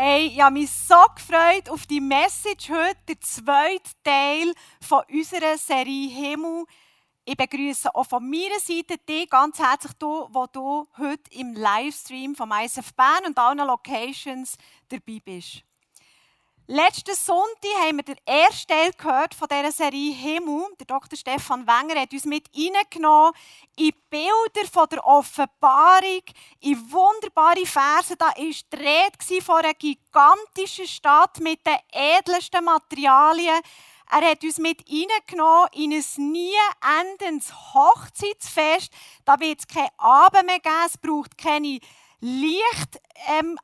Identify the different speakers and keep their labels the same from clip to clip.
Speaker 1: Hey, ich habe mich so gefreut auf die Message heute, der zweite Teil von unserer Serie Himmel. Ich begrüße auch von meiner Seite dich ganz herzlich, du, wo du heute im Livestream vom ISF Bern und allen Locations dabei bist. Letzten Sonntag haben wir den ersten Teil gehört von dieser Serie Himmel. Der Dr. Stefan Wenger hat uns mit reingenommen in Bilder von der Offenbarung, in wunderbare Verse. Da war die Rede von einer gigantischen Stadt mit den edelsten Materialien. Er hat uns mit reingenommen in ein nie endendes Hochzeitsfest. Da wird es kein Abend mehr geben, es braucht keine Licht, ähm,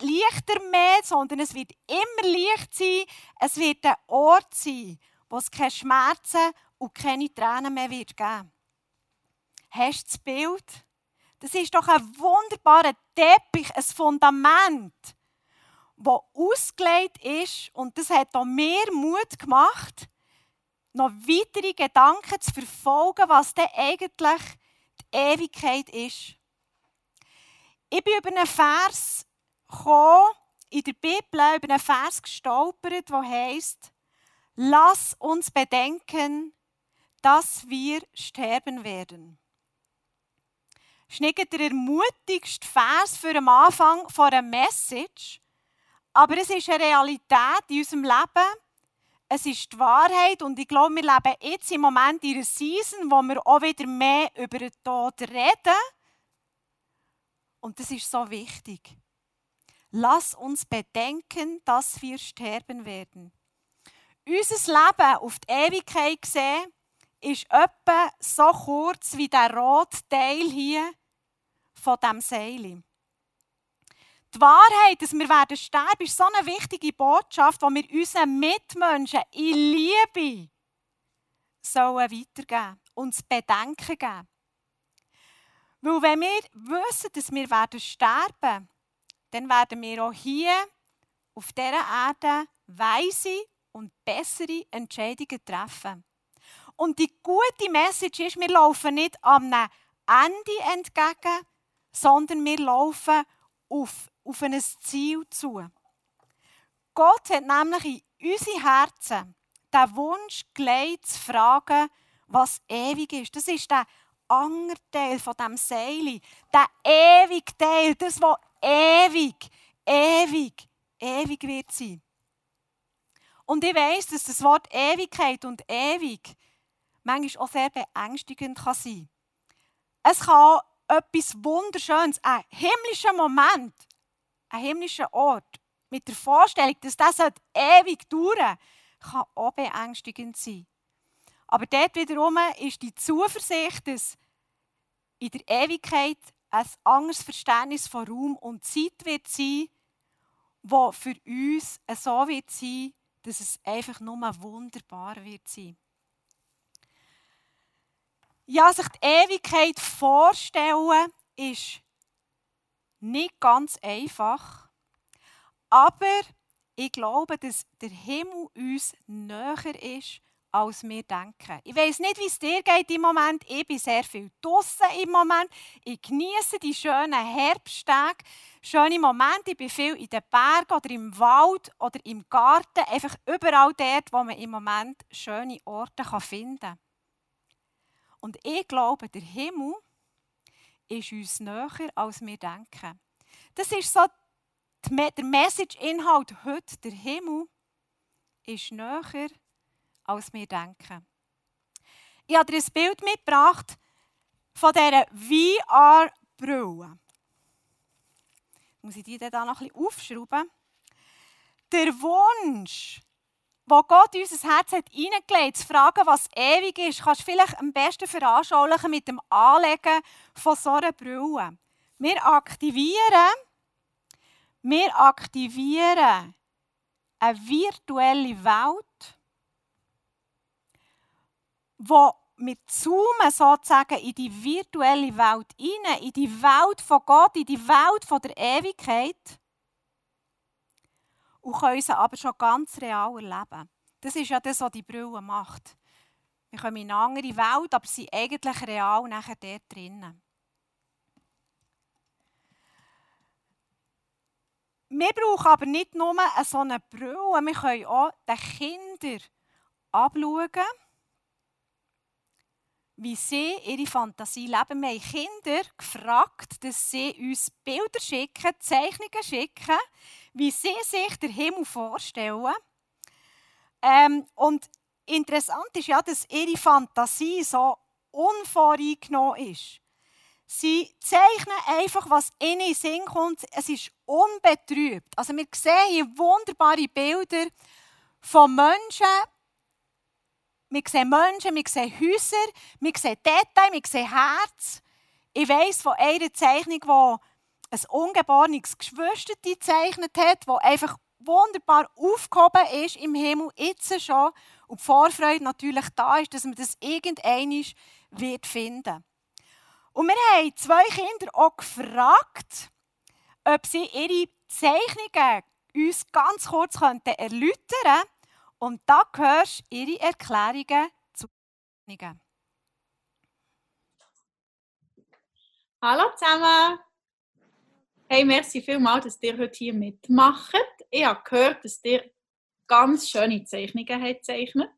Speaker 1: leichter mehr, sondern es wird immer Licht sein. Es wird ein Ort sein, wo es keine Schmerzen und keine Tränen mehr wird geben. Hast du das Bild? Das ist doch ein wunderbarer Teppich, ein Fundament, das ausgelegt ist. Und das hat auch mehr Mut gemacht, noch weitere Gedanken zu verfolgen, was denn eigentlich die Ewigkeit ist. Ich bin über einen Vers in der Bibel über einen Vers gestolpert, der heißt: Lass uns bedenken, dass wir sterben werden. Das ist nicht der ermutigste Vers für den Anfang von einer Message, aber es ist eine Realität in unserem Leben. Es ist die Wahrheit und ich glaube, wir leben jetzt im Moment in einer Season, wo wir auch wieder mehr über den Tod reden. Und das ist so wichtig. Lass uns bedenken, dass wir sterben werden. Unser Leben auf die Ewigkeit gesehen ist etwa so kurz wie der rote Teil hier von dem Seil. Die Wahrheit, dass wir werden sterben, ist so eine wichtige Botschaft, die wir unseren Mitmenschen in Liebe sollen weitergeben und uns Bedenken geben. Weil wenn wir wissen, dass wir werden sterben dann werden wir auch hier auf dieser Erde weise und bessere Entscheidungen treffen. Und die gute Message ist, wir laufen nicht am Ende entgegen, sondern wir laufen auf, auf ein Ziel zu. Gott hat nämlich in unsere Herzen den Wunsch gelegt, zu fragen, was ewig ist. Das ist der andere Teil von dem Seil. Der ewige Teil, das, was ewig, ewig, ewig wird sein. Und ich weiß, dass das Wort Ewigkeit und ewig manchmal auch sehr beängstigend kann sein Es kann etwas Wunderschönes, ein himmlischer Moment, ein himmlischer Ort, mit der Vorstellung, dass das ewig dauern kann auch beängstigend sein. Aber dort wiederum ist die Zuversicht, dass in der Ewigkeit ein anderes Verständnis von Raum und Zeit wird sein, wo für uns so wird sein, dass es einfach nur wunderbar wird sein. Ja, sich die Ewigkeit vorstellen, ist nicht ganz einfach. Aber ich glaube, dass der Himmel uns näher ist, als wir denken. Ich weiß nicht, wie es dir geht im Moment. Ich bin sehr viel draußen im Moment. Ich genieße die schönen Herbsttage, schöne Momente. Ich bin viel in den Bergen oder im Wald oder im Garten. Einfach überall dort, wo man im Moment schöne Orte finden kann. Und ich glaube, der Himmel ist uns näher, als wir denken. Das ist so der Message-Inhalt heute. Der Himmel ist näher, als wir denken. Ich habe dir ein Bild mitgebracht von dieser VR-Brille. Muss ich die dann noch ein bisschen aufschrauben? Der Wunsch, wo Gott in unser Herz hat hineingelegt, zu fragen, was ewig ist, kannst du vielleicht am besten veranschaulichen mit dem Anlegen von so einer Brille. Wir aktivieren, wir aktivieren eine virtuelle Welt, wo wir zoomen sozusagen in die virtuelle Welt hinein, in die Welt von Gott, in die Welt von der Ewigkeit und können sie aber schon ganz real erleben. Das ist ja das, was die Brille macht. Wir kommen in eine andere Welt, aber sind eigentlich real nachher dort drinnen. Wir brauchen aber nicht nur so eine Brille, wir können auch den Kindern abschauen, wie sie ihre Fantasie leben. Wir haben Kinder gefragt, dass sie uns Bilder schicken, Zeichnungen schicken, wie sie sich den Himmel vorstellen. Ähm, und interessant ist ja, dass ihre Fantasie so unvoreingenommen ist. Sie zeichnen einfach, was in den Sinn kommt. Es ist unbetrübt. Also wir sehen hier wunderbare Bilder von Menschen. Wir sehen Menschen, wir sehen Häuser, wir sehen Details, wir sehen Herz. Ich weiss von einer Zeichnung, die ein ungeborenes Geschwister gezeichnet hat, wo einfach wunderbar aufgehoben ist im Himmel, jetzt schon. Und die Vorfreude natürlich da ist, dass man das irgendeinmal wird finden Und wir haben zwei Kinder auch gefragt, ob sie ihre Zeichnungen uns ganz kurz erläutern könnten. Und da hörst du ihre Erklärungen zu Zeichnungen.
Speaker 2: Hallo zusammen! Hey, merci vielmals, dass ihr heute hier mitmacht. Ich habe gehört, dass ihr ganz schöne Zeichnungen habt gezeichnet.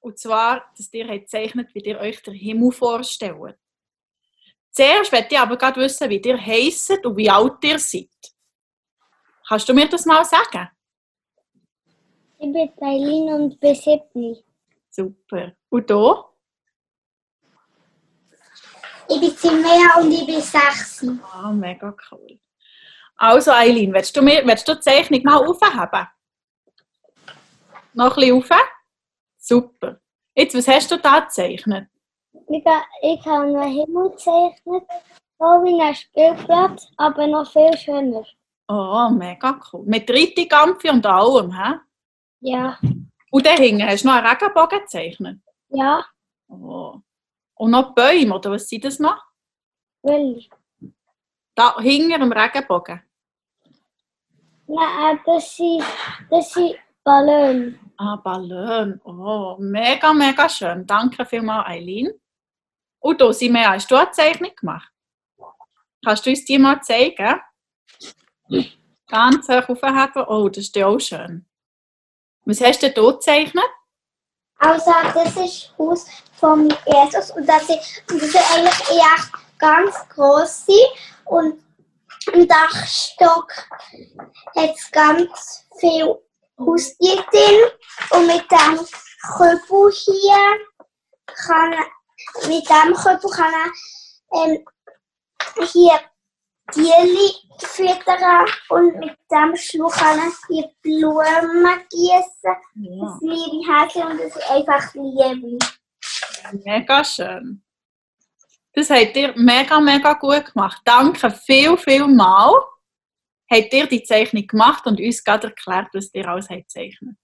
Speaker 2: Und zwar, dass ihr habt gezeichnet, wie ihr euch den Himmel vorstellt. Zuerst möchte ich aber gerade wissen, wie ihr heisst und wie alt ihr seid. Kannst du mir das mal sagen?
Speaker 3: Ich bin Eileen und bin sieben.
Speaker 2: Super. Und du?
Speaker 3: Ich bin Simea und ich bin sechs.
Speaker 2: Ah, mega cool. Also, Eileen, willst du, mir, willst du die Zeichnung mal aufheben? Noch ein bisschen rauf? Super. Jetzt, was hast du da gezeichnet?
Speaker 3: Ich, ich habe einen Himmel gezeichnet, so wie ein Spielplatz, aber noch viel schöner.
Speaker 2: Oh, mega cool. Mit Rittigampfi und allem, hä?
Speaker 3: Ja.
Speaker 2: Und da hinten hast du noch einen Regenbogen gezeichnet?
Speaker 3: Ja.
Speaker 2: Oh. Und noch Bäume, oder was sind das noch?
Speaker 3: Welche?
Speaker 2: Da hinter dem Regenbogen?
Speaker 3: Nein, das sind, das sind Ballon.
Speaker 2: Ah, Ballon. Oh, mega, mega schön. Danke vielmals, Eileen. Und du, Simea, hast du eine Zeichnung gemacht? Kannst du uns die mal zeigen? Ganz hoch aufheben. Oh, das ist ja auch schön. Was hast du hier gezeichnet?
Speaker 3: Also, das ist das Haus von Jesus und das ist, das ist eigentlich eher ganz groß und im Dachstock hat es ganz viel Haustiere drin und mit dem Köbel hier kann mit dem Köbel kann er ähm, hier Tiere füttern und mit dem er die Blumen gießen.
Speaker 2: Ja.
Speaker 3: Das liebe Häschen und das ist einfach Liebe.
Speaker 2: Mega schön. Das habt ihr mega, mega gut gemacht. Danke viel, viel mal. Habt ihr die Zeichnung gemacht und uns gerade erklärt, was ihr alles habt gezeichnet.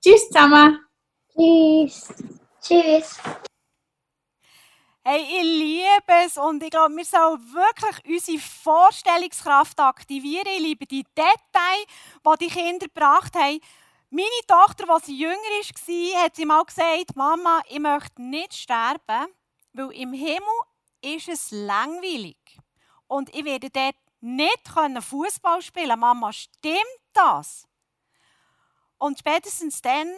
Speaker 2: Tschüss zusammen.
Speaker 3: Tschüss. Tschüss.
Speaker 1: Hey, ich liebe es und ich glaube, wir sollen wirklich unsere Vorstellungskraft aktivieren. Ich liebe die Details, die die Kinder gebracht haben. Meine Tochter, als sie jünger war, hat sie mal gesagt, Mama, ich möchte nicht sterben, weil im Himmel ist es langweilig. Und ich werde dort nicht Fußball spielen können. Mama, stimmt das? Und spätestens dann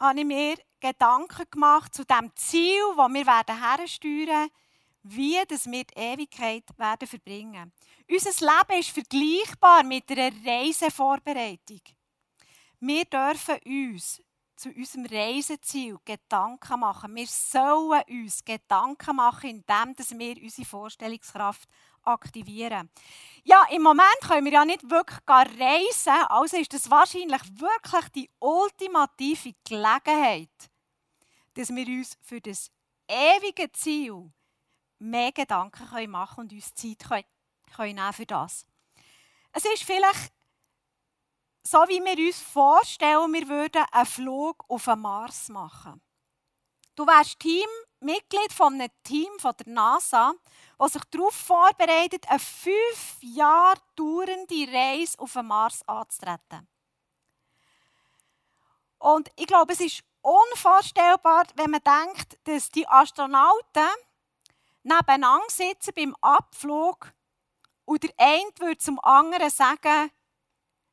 Speaker 1: habe ich mir Gedanken gemacht zu dem Ziel, das wir werden hersteuern werden, wie das wir die Ewigkeit werden verbringen. Unser Leben ist vergleichbar mit einer Reisevorbereitung. Wir dürfen uns zu unserem Reiseziel Gedanken machen. Wir sollen uns Gedanken machen, indem wir unsere Vorstellungskraft aktivieren. Ja, im Moment können wir ja nicht wirklich reisen, also ist das wahrscheinlich wirklich die ultimative Gelegenheit, dass wir uns für das ewige Ziel mehr Gedanken machen und uns Zeit können, können für das. Es ist vielleicht so, wie wir uns vorstellen, wir würden einen Flug auf den Mars machen. Du wärst Teammitglied von einem Team von der NASA, das sich darauf vorbereitet, eine fünf Jahre dauernde Reise auf den Mars anzutreten. Und ich glaube, es ist unvorstellbar, wenn man denkt, dass die Astronauten nebeneinander sitzen beim Abflug und der eine würde zum anderen sagen,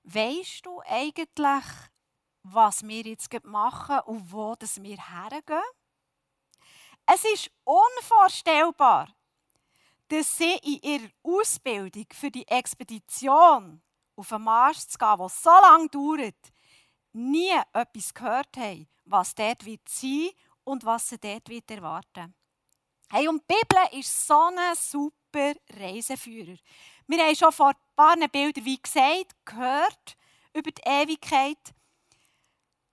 Speaker 1: Weißt du eigentlich, was wir jetzt machen und wo wir hergehen? Es ist unvorstellbar, dass sie in ihrer Ausbildung für die Expedition auf den Mars zu gehen, die so lange dauert, nie etwas gehört haben, was dort wird sein und was sie dort wird erwarten. Hey, und die Bibel ist so ein super Reiseführer. Wir haben schon vor ein paar Bildern, wie gesagt, gehört über die Ewigkeit.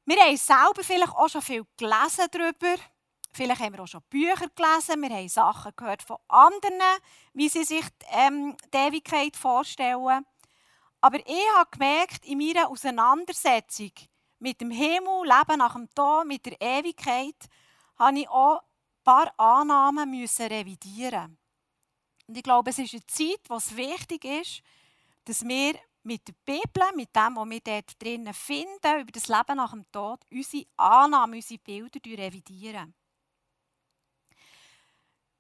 Speaker 1: Wir haben selber vielleicht auch schon viel gelesen darüber. Vielleicht haben wir auch schon Bücher gelesen. Wir haben Sachen gehört von anderen, wie sie sich ähm, die Ewigkeit vorstellen. Aber ich habe gemerkt, in meiner Auseinandersetzung mit dem Himmel, Leben nach dem Tod, mit der Ewigkeit, habe ich auch ein paar Annahmen müssen revidieren. Und ich glaube, es ist eine Zeit, wo es wichtig ist, dass wir mit der Bibel, mit dem, was wir dort drinnen finden, über das Leben nach dem Tod, unsere Annahmen, unsere Bilder revidieren.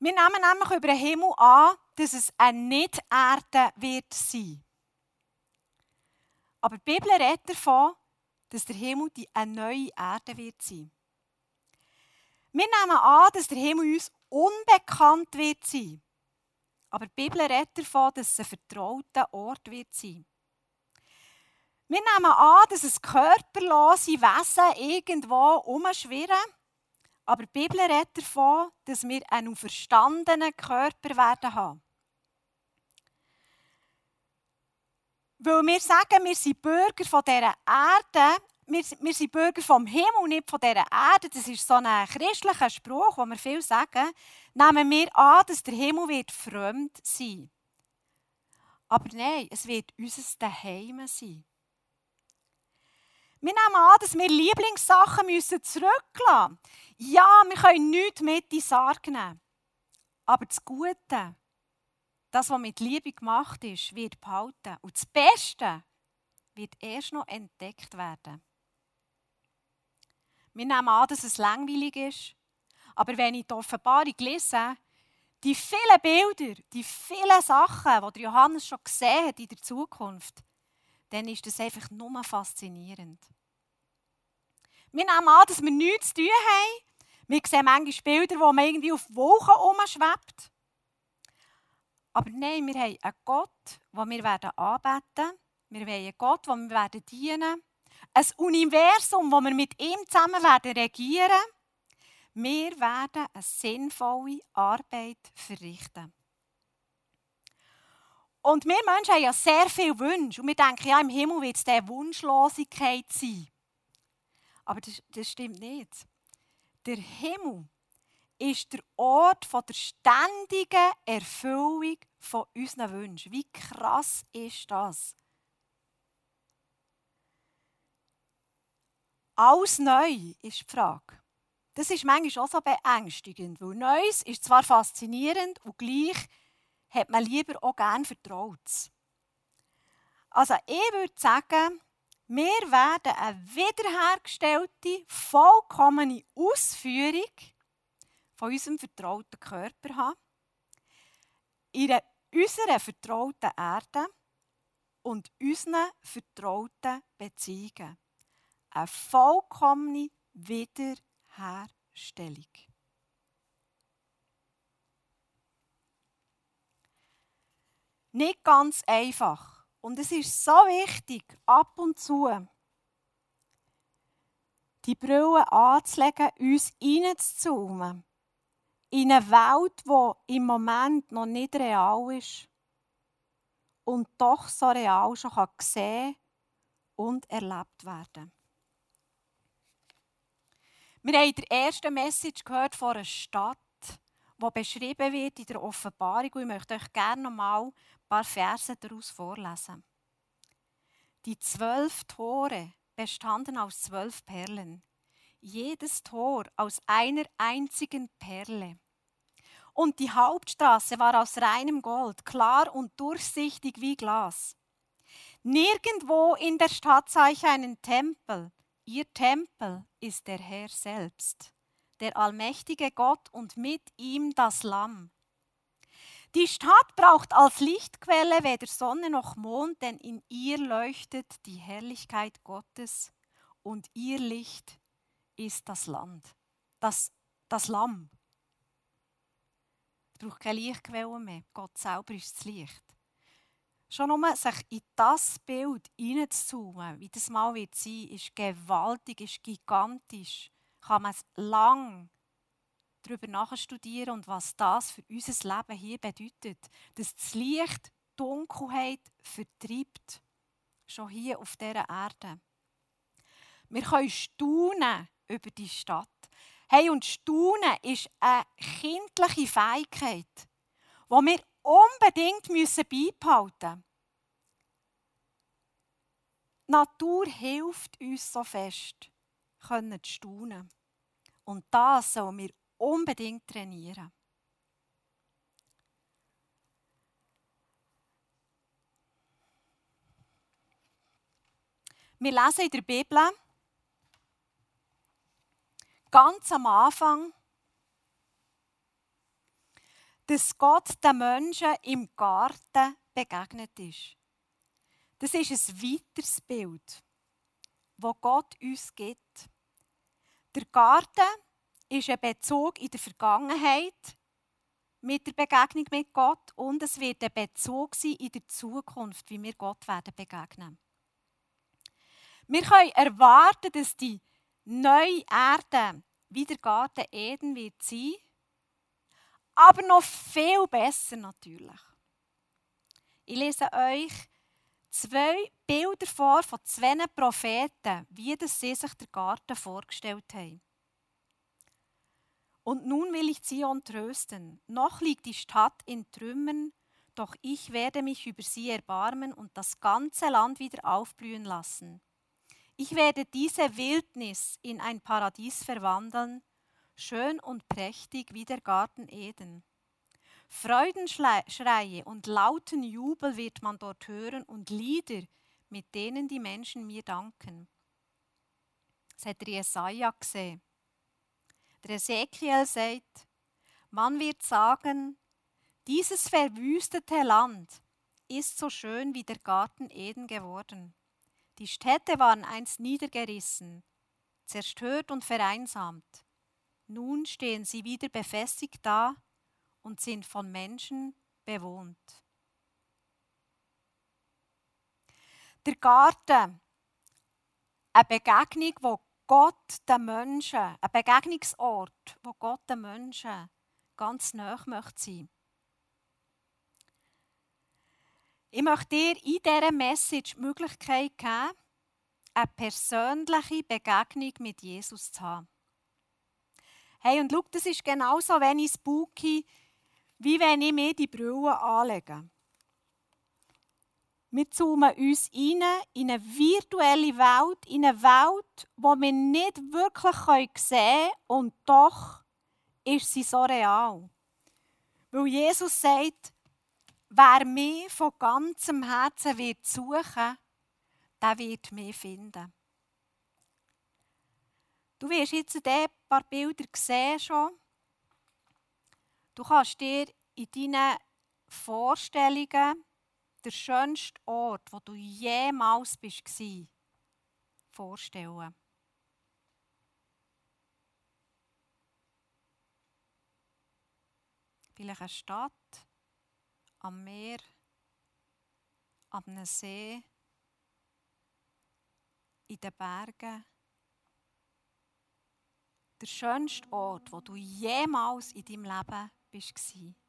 Speaker 1: Wir nehmen nämlich über den Himmel an, dass es eine Nicht-Erde wird sein. Aber die Bibel redet davon, dass der Himmel die eine neue Erde wird sein. Wir nehmen an, dass der Himmel uns unbekannt wird sein. Aber die Bibel redet davon, dass es ein vertrauter Ort wird sein. Wir nehmen an, dass es körperlose Wesen irgendwo umschwirren. Aber die Bibel redet davon, dass wir einen auferstandenen Körper werden haben. Weil wir sagen, wir sind Bürger von dieser Erde, wir, wir sind Bürger vom Himmel, nicht von dieser Erde. Das ist so ein christlicher Spruch, wo wir viel sagen. Nehmen wir an, dass der Himmel wird fremd sein. Aber nein, es wird unser Daheim sein. Wir nehmen an, dass wir Lieblingssachen zurücklassen müssen. Ja, wir können nichts mit in die Sarg nehmen. Aber das Gute, das, was mit Liebe gemacht ist, wird behalten. Und das Beste wird erst noch entdeckt werden. Wir nehmen an, dass es langweilig ist. Aber wenn ich die Offenbarung lese, die vielen Bilder, die vielen Sachen, die Johannes schon gesehen hat in der Zukunft, dann ist das einfach nur faszinierend. Wir nehmen an, dass wir nichts zu tun haben. Wir sehen manchmal Bilder, wo man irgendwie auf Wolken umschwebt. Aber nein, wir haben einen Gott, den wir anbeten werden. Wir wollen einen Gott, den wir dienen werden. Ein Universum, wo wir mit ihm zusammen werden regieren Wir werden eine sinnvolle Arbeit verrichten. Und wir Menschen haben ja sehr viele Wünsche. Und wir denken, ja, im Himmel wird es diese Wunschlosigkeit sein. Aber das, das stimmt nicht. Der Himmel ist der Ort von der ständigen Erfüllung von unseren Wünschen. Wie krass ist das? Alles neu ist die Frage. Das ist manchmal auch so beängstigend, weil Neues ist zwar faszinierend und gleich hat man lieber auch gerne Vertrautes. Also ich würde sagen, wir werden eine wiederhergestellte, vollkommene Ausführung von unserem vertrauten Körper haben, in unserer vertrauten Erde und unseren vertrauten Beziehungen. Eine vollkommene Wiederherstellung. Nicht ganz einfach. Und es ist so wichtig, ab und zu die Brille anzulegen, uns reinzuzoomen. In eine Welt, die im Moment noch nicht real ist und doch so real schon gesehen und erlebt werden. Wir haben in der ersten Message gehört von einer Stadt, die beschrieben wird in der Offenbarung. Und ich möchte euch gerne noch mal ein paar Verse daraus vorlesen. Die zwölf Tore bestanden aus zwölf Perlen jedes Tor aus einer einzigen Perle. Und die Hauptstraße war aus reinem Gold, klar und durchsichtig wie Glas. Nirgendwo in der Stadt sah ich einen Tempel. Ihr Tempel ist der Herr selbst, der allmächtige Gott und mit ihm das Lamm. Die Stadt braucht als Lichtquelle weder Sonne noch Mond, denn in ihr leuchtet die Herrlichkeit Gottes und ihr Licht ist das Land, das, das Lamm. Es braucht keine Lichtquelle mehr. Gott selber ist das Licht. Schon nur sich in das Bild hineinzuzoomen, wie das mal wird sein, ist gewaltig, ist gigantisch. Kann man lang darüber nachstudieren und was das für unser Leben hier bedeutet. Dass das Licht Dunkelheit vertreibt. Schon hier auf dieser Erde. Wir können staunen über die Stadt. Hey, und staunen ist eine kindliche Fähigkeit, die wir unbedingt müssen beibehalten müssen. Natur hilft uns so fest, können zu staunen. Und das sollen wir unbedingt trainieren. Wir lesen in der Bibel ganz am Anfang, dass Gott den Menschen im Garten begegnet ist. Das ist ein weiteres Bild, das Gott uns gibt. Der Garten ist ein Bezug in der Vergangenheit mit der Begegnung mit Gott und es wird ein Bezug sein in der Zukunft, wie wir Gott werden begegnen. Wir können erwarten, dass die neue Erde wie der Garten Eden wird sein, aber noch viel besser natürlich. Ich lese euch zwei Bilder vor von zwei Propheten, wie das sie sich den Garten vorgestellt haben. Und nun will ich Zion trösten. Noch liegt die Stadt in Trümmern, doch ich werde mich über sie erbarmen und das ganze Land wieder aufblühen lassen. Ich werde diese Wildnis in ein Paradies verwandeln, schön und prächtig wie der Garten Eden. Freudenschreie und lauten Jubel wird man dort hören und Lieder, mit denen die Menschen mir danken. Das hat Jesaja gesehen. Der Ezekiel sagt, man wird sagen, dieses verwüstete Land ist so schön wie der Garten Eden geworden. Die Städte waren einst niedergerissen, zerstört und vereinsamt. Nun stehen sie wieder befestigt da und sind von Menschen bewohnt. Der Garten, eine Begegnung, wo Gott den Menschen, ein Begegnungsort, wo Gott den Menschen ganz nah möchte sein. Ich möchte dir in dieser Message die Möglichkeit geben, eine persönliche Begegnung mit Jesus zu haben. Hey, und schau, das ist genauso wenig spooky, wie wenn ich mir die Brille anlege. Wir zoomen uns rein in eine virtuelle Welt, in eine Welt, die wir nicht wirklich sehen können und doch ist sie so real. Weil Jesus sagt, wer mich von ganzem Herzen wird suchen, der wird mich finden. Du wirst jetzt ein paar Bilder sehen schon. Du kannst dir in deinen Vorstellungen der schönste Ort, wo du jemals bist, vorstellen. Vielleicht eine Stadt am Meer, am See, in den Bergen. Der schönste Ort, wo du jemals in deinem Leben bist.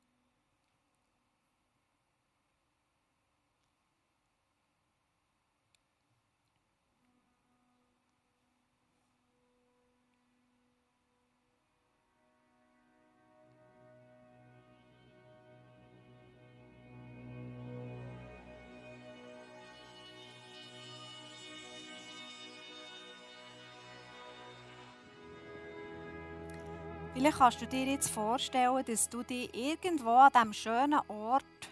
Speaker 1: Vielleicht kannst du dir jetzt vorstellen, dass du dich irgendwo an diesem schönen Ort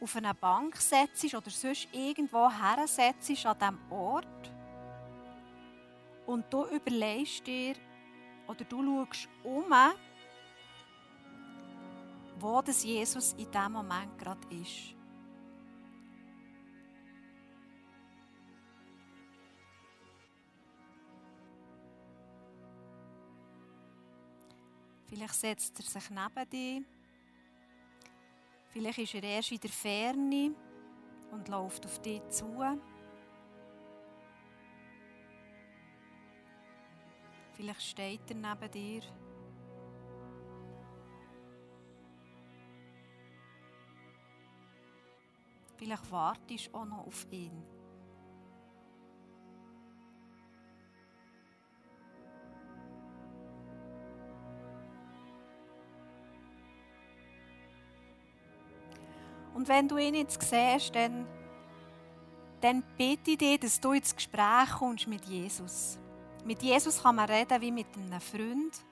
Speaker 1: auf eine Bank setzt oder sonst irgendwo hersetzt an diesem Ort und du überlegst dir oder du schaust um, wo das Jesus in diesem Moment gerade ist. Vielleicht setzt er sich neben dich. Vielleicht ist er erst in der Ferne und läuft auf dich zu. Vielleicht steht er neben dir. Vielleicht wartest du auch noch auf ihn. Und wenn du ihn jetzt siehst, dann, dann bitte ich dich, dass du ins Gespräch kommst mit Jesus. Mit Jesus kann man reden wie mit einem Freund.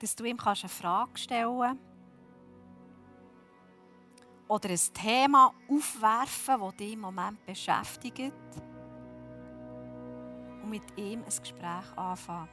Speaker 1: Dass du ihm eine Frage stellen kannst. Oder ein Thema aufwerfen, das dich im Moment beschäftigt. Und mit ihm ein Gespräch anfangen.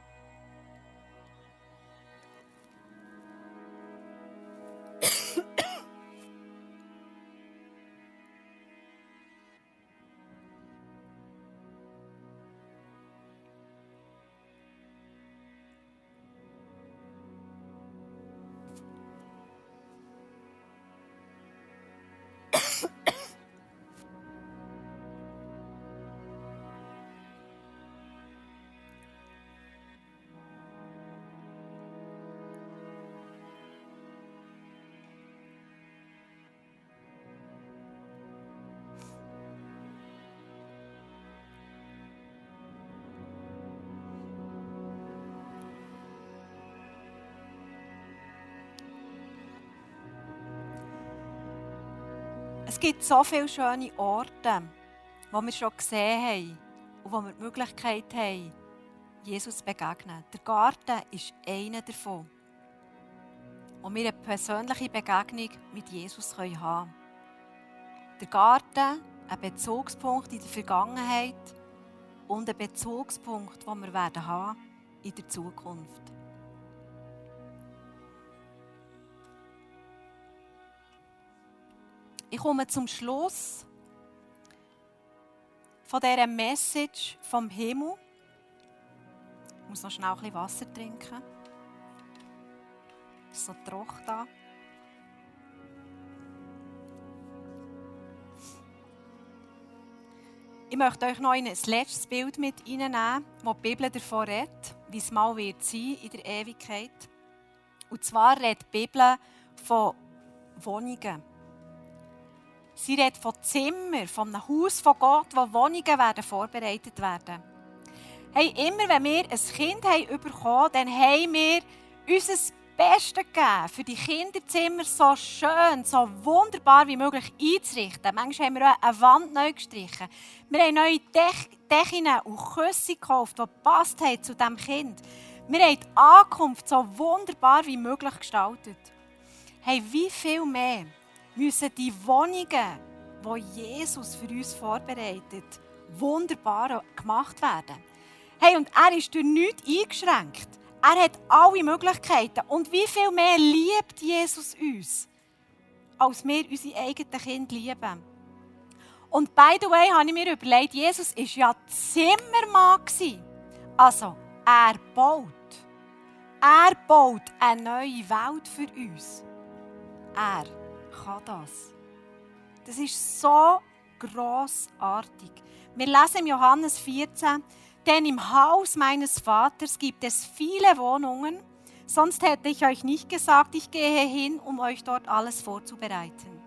Speaker 1: Es gibt so viele schöne Orte, wo wir schon gesehen haben und wo wir die Möglichkeit haben, Jesus zu begegnen. Der Garten ist einer davon. Und wir eine persönliche Begegnung mit Jesus haben können. Der Garten, ein Bezugspunkt in der Vergangenheit und ein Bezugspunkt, den wir werden haben in der Zukunft. Ich komme zum Schluss von dieser Message vom Himmel. Ich muss noch schnell ein bisschen Wasser trinken. Es ist so trocken da. Ich möchte euch noch ein letztes Bild mit reinnehmen, wo die Bibel davon redet, wie es mal wird sein in der Ewigkeit. Und zwar redet die Bibel von Wohnungen. Sie redet von Zimmern, von einem Haus von Gott, wo Wohnungen werden vorbereitet werden. Hey, immer wenn wir ein Kind haben bekommen, dann haben wir unser Bestes gegeben, für die Kinderzimmer so schön, so wunderbar wie möglich einzurichten. Manchmal haben wir auch eine Wand neu gestrichen. Wir haben neue Decken und Küsse gekauft, die passt haben zu diesem Kind. Wir haben die Ankunft so wunderbar wie möglich gestaltet. Hey, wie viel mehr müssen die Wohnungen, die Jesus für uns vorbereitet, wunderbar gemacht werden. Hey, und er ist durch nichts eingeschränkt. Er hat alle Möglichkeiten. Und wie viel mehr liebt Jesus uns, als wir unsere eigenen Kinder lieben? Und by the way, habe ich mir überlegt, Jesus war ja Zimmermann. Also, er baut. Er baut eine neue Welt für uns. Er kann das. Das ist so großartig. Wir lesen im Johannes 14, denn im Haus meines Vaters gibt es viele Wohnungen, sonst hätte ich euch nicht gesagt, ich gehe hin, um euch dort alles vorzubereiten.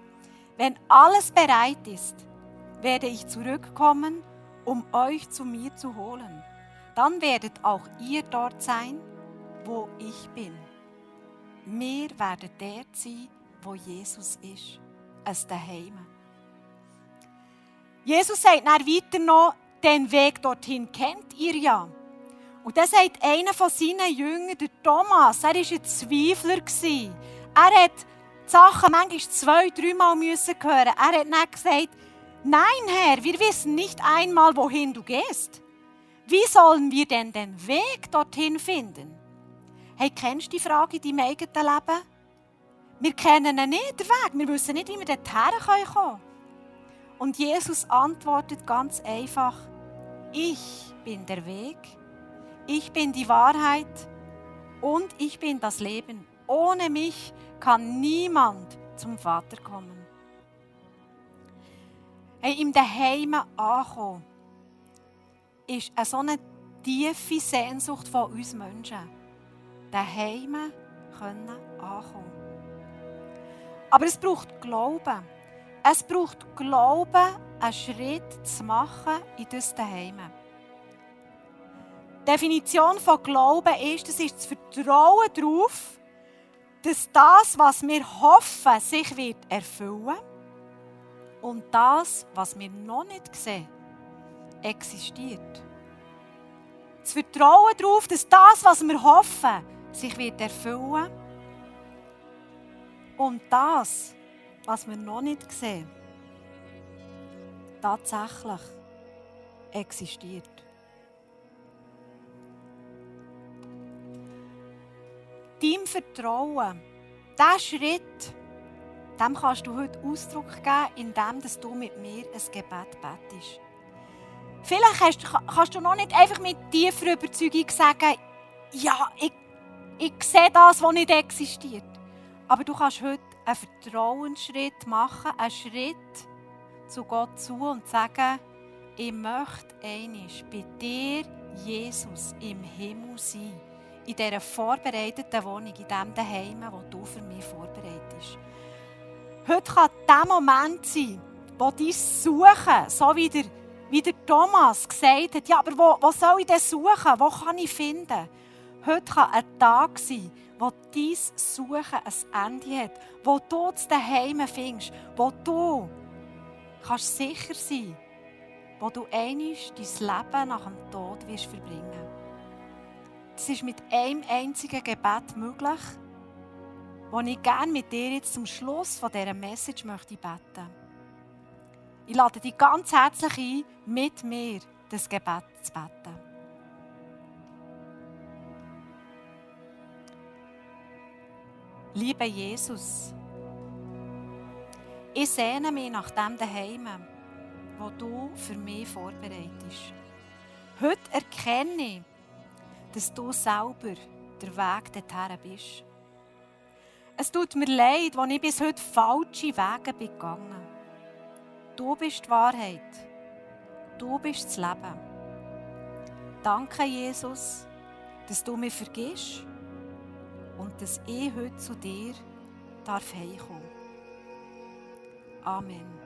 Speaker 1: Wenn alles bereit ist, werde ich zurückkommen, um euch zu mir zu holen. Dann werdet auch ihr dort sein, wo ich bin. Mir werdet der sein, wo Jesus ist, als daheim. Jesus sagt dann weiter noch, den Weg dorthin kennt ihr ja. Und dann sagt einer von seinen Jüngern, der Thomas, er war ein Zweifler. Er hat die Sachen manchmal zwei, dreimal müssen hören. Er hat dann gesagt, nein Herr, wir wissen nicht einmal, wohin du gehst. Wie sollen wir denn den Weg dorthin finden? Hey, kennst du die Frage in deinem eigenen Leben? Wir kennen nicht, den Weg. Wir wissen nicht, wie wir dorthin kommen. Und Jesus antwortet ganz einfach, ich bin der Weg, ich bin die Wahrheit und ich bin das Leben. Ohne mich kann niemand zum Vater kommen. Hey, im Daheim ankommen, ist eine so eine tiefe Sehnsucht von uns Menschen. Daheim können ankommen. Aber es braucht Glauben. Es braucht Glauben, einen Schritt zu machen in das Daheim. Die Definition von Glauben ist, das ist das Vertrauen darauf, dass das, was wir hoffen, sich wird erfüllen und das, was wir noch nicht sehen, existiert. Das Vertrauen darauf, dass das, was wir hoffen, sich wird erfüllen und das, was wir noch nicht sehen, tatsächlich existiert. Deinem Vertrauen, diesen Schritt, dem kannst du heute Ausdruck geben, indem du mit mir ein Gebet betest. Vielleicht hast, kannst du noch nicht einfach mit tiefer Überzeugung sagen, ja, ich, ich sehe das, was nicht existiert. Aber du kannst heute einen Vertrauensschritt machen, einen Schritt zu Gott zu und sagen, ich möchte einisch bei dir, Jesus, im Himmel sein. In dieser vorbereiteten Wohnung, in dem Daheim, wo du für mich vorbereitest. Heute kann der Moment sein, wo dein Suchen, so wie der, wie der Thomas gesagt hat, ja, aber wo, wo soll ich denn suchen? Wo kann ich finden? Heute kann ein Tag sein, wo dein Suchen ein Ende hat, wo du zu Hause findest, wo du kannst sicher sein wo du einisch dein Leben nach dem Tod wirst verbringen. Das ist mit einem einzigen Gebet möglich, das ich gerne mit dir jetzt zum Schluss von dieser Message möchte beten. Ich lade dich ganz herzlich ein, mit mir das Gebet zu beten. Lieber Jesus, ich sehne mich nach dem Daheim, wo du für mich vorbereitest. Heute erkenne ich, dass du selber der Weg dorthin bist. Es tut mir leid, wenn ich bis heute falsche Wege begangen Du bist die Wahrheit. Du bist das Leben. Danke, Jesus, dass du mich vergisst und dass ich heute zu dir darf heimkommen. Amen.